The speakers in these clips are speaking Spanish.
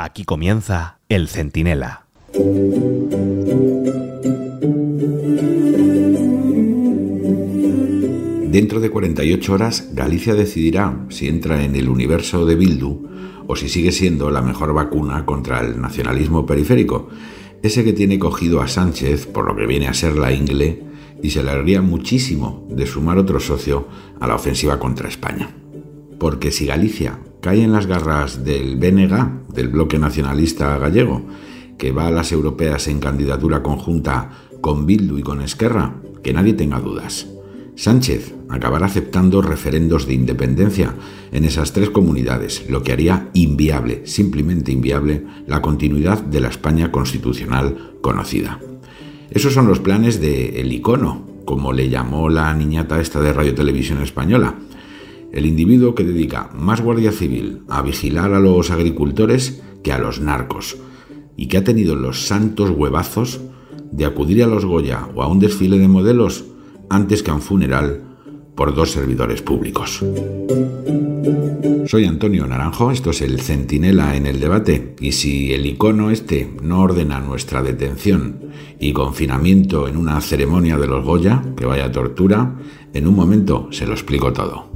Aquí comienza El Centinela. Dentro de 48 horas, Galicia decidirá si entra en el universo de Bildu o si sigue siendo la mejor vacuna contra el nacionalismo periférico, ese que tiene cogido a Sánchez por lo que viene a ser la ingle y se alegraría muchísimo de sumar otro socio a la ofensiva contra España. Porque si Galicia cae en las garras del BNG, del bloque nacionalista gallego, que va a las europeas en candidatura conjunta con Bildu y con Esquerra, que nadie tenga dudas. Sánchez acabará aceptando referendos de independencia en esas tres comunidades, lo que haría inviable, simplemente inviable, la continuidad de la España constitucional conocida. Esos son los planes de El Icono, como le llamó la niñata esta de Radio Televisión Española. El individuo que dedica más guardia civil a vigilar a los agricultores que a los narcos, y que ha tenido los santos huevazos de acudir a los Goya o a un desfile de modelos antes que a un funeral por dos servidores públicos. Soy Antonio Naranjo, esto es el Centinela en el debate, y si el icono este no ordena nuestra detención y confinamiento en una ceremonia de los Goya, que vaya tortura, en un momento se lo explico todo.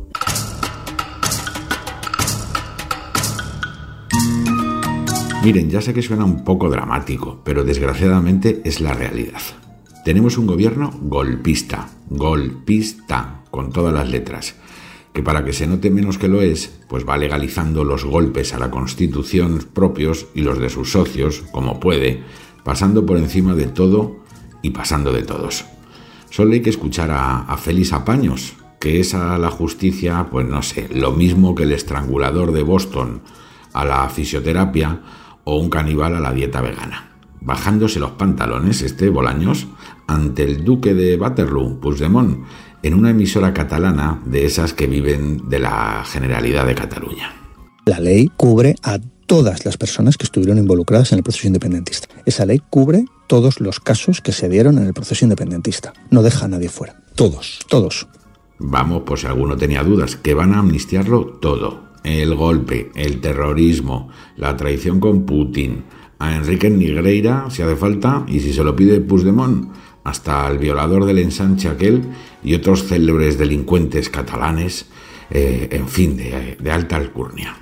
Miren, ya sé que suena un poco dramático, pero desgraciadamente es la realidad. Tenemos un gobierno golpista, golpista, con todas las letras, que para que se note menos que lo es, pues va legalizando los golpes a la Constitución propios y los de sus socios, como puede, pasando por encima de todo y pasando de todos. Solo hay que escuchar a, a Félix Apaños, que es a la justicia, pues no sé, lo mismo que el estrangulador de Boston a la fisioterapia o un caníbal a la dieta vegana bajándose los pantalones, este Bolaños, ante el duque de Waterloo, Puigdemont, en una emisora catalana de esas que viven de la Generalidad de Cataluña. La ley cubre a todas las personas que estuvieron involucradas en el proceso independentista. Esa ley cubre todos los casos que se dieron en el proceso independentista. No deja a nadie fuera. Todos, todos. Vamos, por si alguno tenía dudas, que van a amnistiarlo todo. El golpe, el terrorismo, la traición con Putin, a Enrique Nigreira si hace falta y si se lo pide Puigdemont, hasta el violador del ensanche aquel y otros célebres delincuentes catalanes, eh, en fin, de, de alta alcurnia.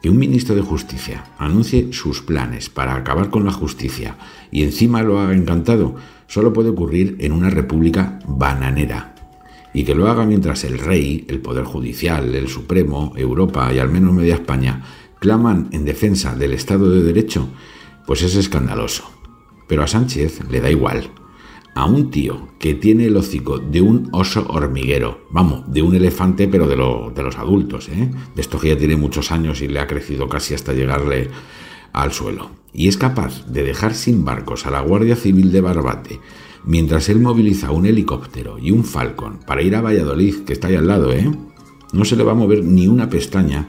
Que un ministro de Justicia anuncie sus planes para acabar con la justicia y encima lo haga encantado, solo puede ocurrir en una república bananera. Y que lo haga mientras el rey, el Poder Judicial, el Supremo, Europa y al menos media España claman en defensa del Estado de Derecho, pues es escandaloso. Pero a Sánchez le da igual. A un tío que tiene el hocico de un oso hormiguero, vamos, de un elefante pero de, los adultos, ¿eh? de esto que ya tiene muchos años y le ha crecido casi hasta llegarle al suelo. Y es capaz de dejar sin barcos a la Guardia Civil de Barbate mientras él moviliza un helicóptero y un Falcon para ir a Valladolid, que está ahí al lado, ¿eh? No se le va a mover ni una pestaña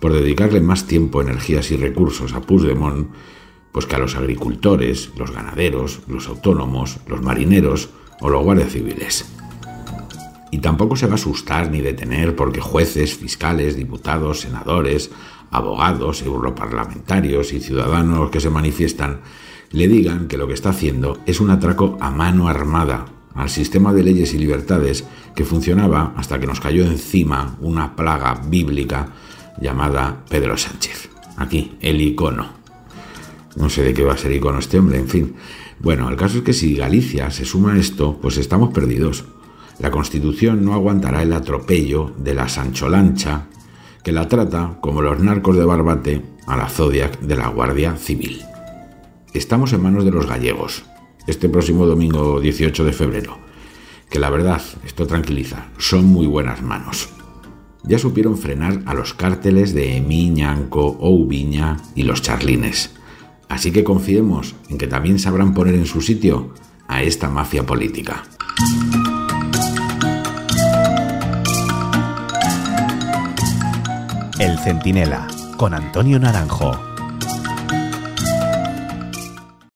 por dedicarle más tiempo, energías y recursos a Puigdemont pues que a los agricultores, los ganaderos, los autónomos, los marineros o los guardias civiles. Y tampoco se va a asustar ni detener porque jueces, fiscales, diputados, senadores, abogados, europarlamentarios y ciudadanos que se manifiestan le digan que lo que está haciendo es un atraco a mano armada al sistema de leyes y libertades que funcionaba hasta que nos cayó encima una plaga bíblica llamada Pedro Sánchez. Aquí, el icono. No sé de qué va a ser icono este hombre, en fin. Bueno, el caso es que si Galicia se suma a esto, pues estamos perdidos. La Constitución no aguantará el atropello de la Sancholancha, que la trata, como los narcos de Barbate, a la Zodiac de la Guardia Civil. Estamos en manos de los gallegos, este próximo domingo 18 de febrero, que la verdad, esto tranquiliza, son muy buenas manos ya supieron frenar a los cárteles de Miñanco, Oubiña y los charlines. Así que confiemos en que también sabrán poner en su sitio a esta mafia política. El Centinela, con Antonio Naranjo.